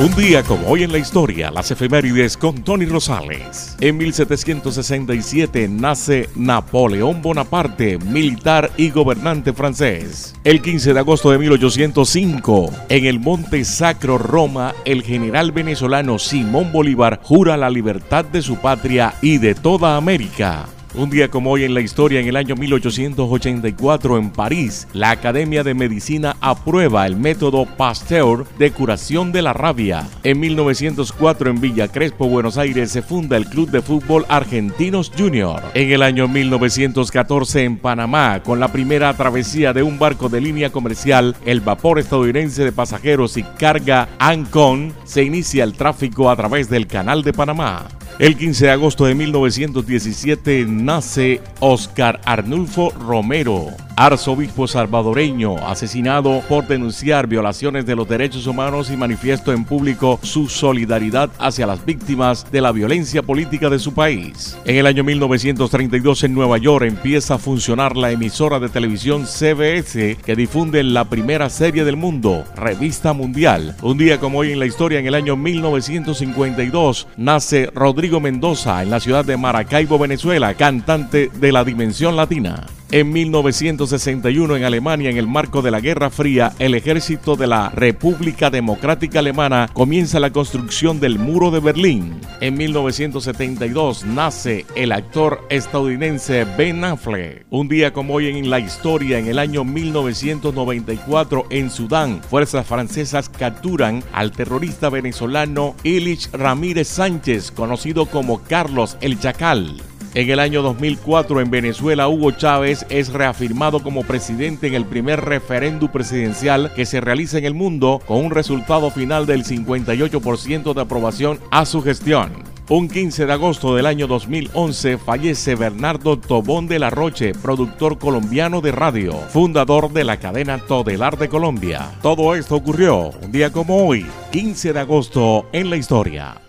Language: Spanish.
Un día como hoy en la historia, las efemérides con Tony Rosales. En 1767 nace Napoleón Bonaparte, militar y gobernante francés. El 15 de agosto de 1805, en el Monte Sacro Roma, el general venezolano Simón Bolívar jura la libertad de su patria y de toda América. Un día como hoy en la historia, en el año 1884 en París, la Academia de Medicina aprueba el método Pasteur de curación de la rabia. En 1904 en Villa Crespo, Buenos Aires, se funda el Club de Fútbol Argentinos Junior. En el año 1914 en Panamá, con la primera travesía de un barco de línea comercial, el vapor estadounidense de pasajeros y carga Ancon, se inicia el tráfico a través del Canal de Panamá. El 15 de agosto de 1917 nace Oscar Arnulfo Romero, arzobispo salvadoreño, asesinado por denunciar violaciones de los derechos humanos y manifiesto en público su solidaridad hacia las víctimas de la violencia política de su país. En el año 1932 en Nueva York empieza a funcionar la emisora de televisión CBS que difunde la primera serie del mundo, Revista Mundial. Un día como hoy en la historia, en el año 1952, nace Rodrigo Mendoza en la ciudad de Maracaibo, Venezuela, cantante de la Dimensión Latina. En 1961 en Alemania, en el marco de la Guerra Fría, el ejército de la República Democrática Alemana comienza la construcción del Muro de Berlín. En 1972 nace el actor estadounidense Ben Affleck. Un día como hoy en la historia, en el año 1994 en Sudán, fuerzas francesas capturan al terrorista venezolano Ilich Ramírez Sánchez, conocido como Carlos el Chacal. En el año 2004 en Venezuela, Hugo Chávez es reafirmado como presidente en el primer referéndum presidencial que se realiza en el mundo con un resultado final del 58% de aprobación a su gestión. Un 15 de agosto del año 2011 fallece Bernardo Tobón de la Roche, productor colombiano de radio, fundador de la cadena Todelar de Colombia. Todo esto ocurrió un día como hoy, 15 de agosto en la historia.